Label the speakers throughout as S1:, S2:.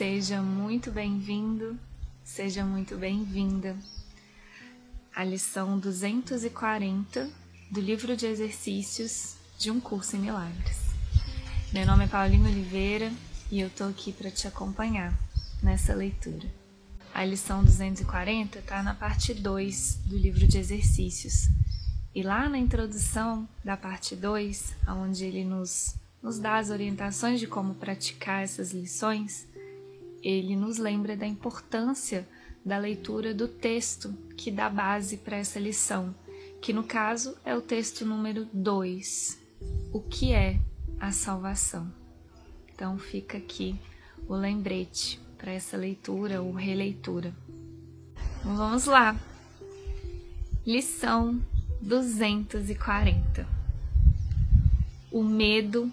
S1: Seja muito bem-vindo, seja muito bem-vinda à lição 240 do livro de exercícios de um curso em milagres. Meu nome é Paulinho Oliveira e eu tô aqui para te acompanhar nessa leitura. A lição 240 está na parte 2 do livro de exercícios. E lá na introdução da parte 2, onde ele nos, nos dá as orientações de como praticar essas lições, ele nos lembra da importância da leitura do texto que dá base para essa lição, que no caso é o texto número 2. O que é a salvação? Então fica aqui o lembrete para essa leitura ou releitura. Vamos lá. Lição 240. O medo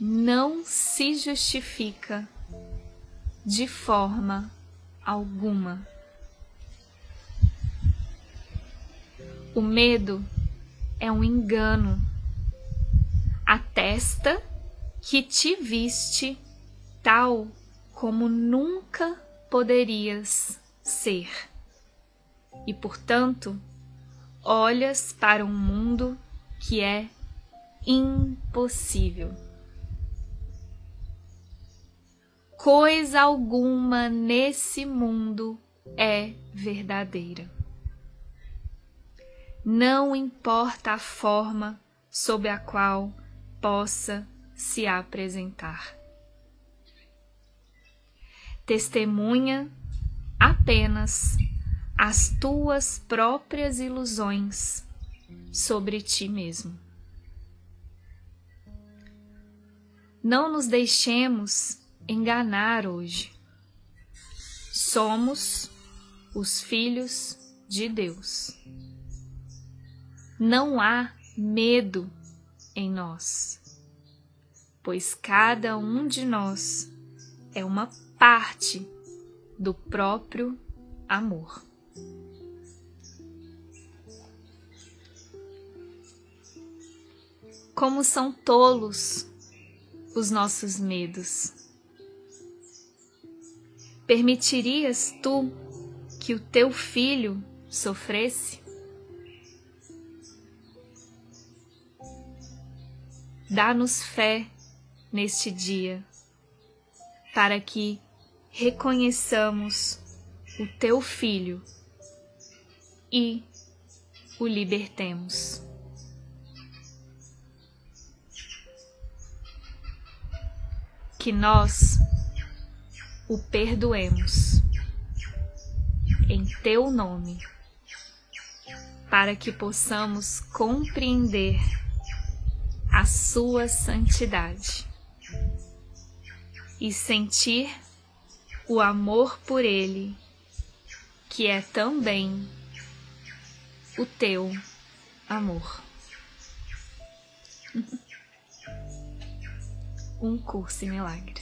S1: não se justifica de forma alguma. O medo é um engano. Atesta que te viste tal como nunca poderias ser. E, portanto, olhas para um mundo que é impossível. Coisa alguma nesse mundo é verdadeira. Não importa a forma sob a qual possa se apresentar. Testemunha apenas as tuas próprias ilusões sobre ti mesmo. Não nos deixemos enganar hoje. Somos os filhos de Deus. Não há medo em nós, pois cada um de nós é uma parte do próprio amor. Como são tolos os nossos medos Permitirias tu que o teu filho sofresse? Dá-nos fé neste dia, para que reconheçamos o teu filho e o libertemos. Que nós o perdoemos em teu nome, para que possamos compreender a sua santidade e sentir o amor por ele, que é também o teu amor. um curso em milagres.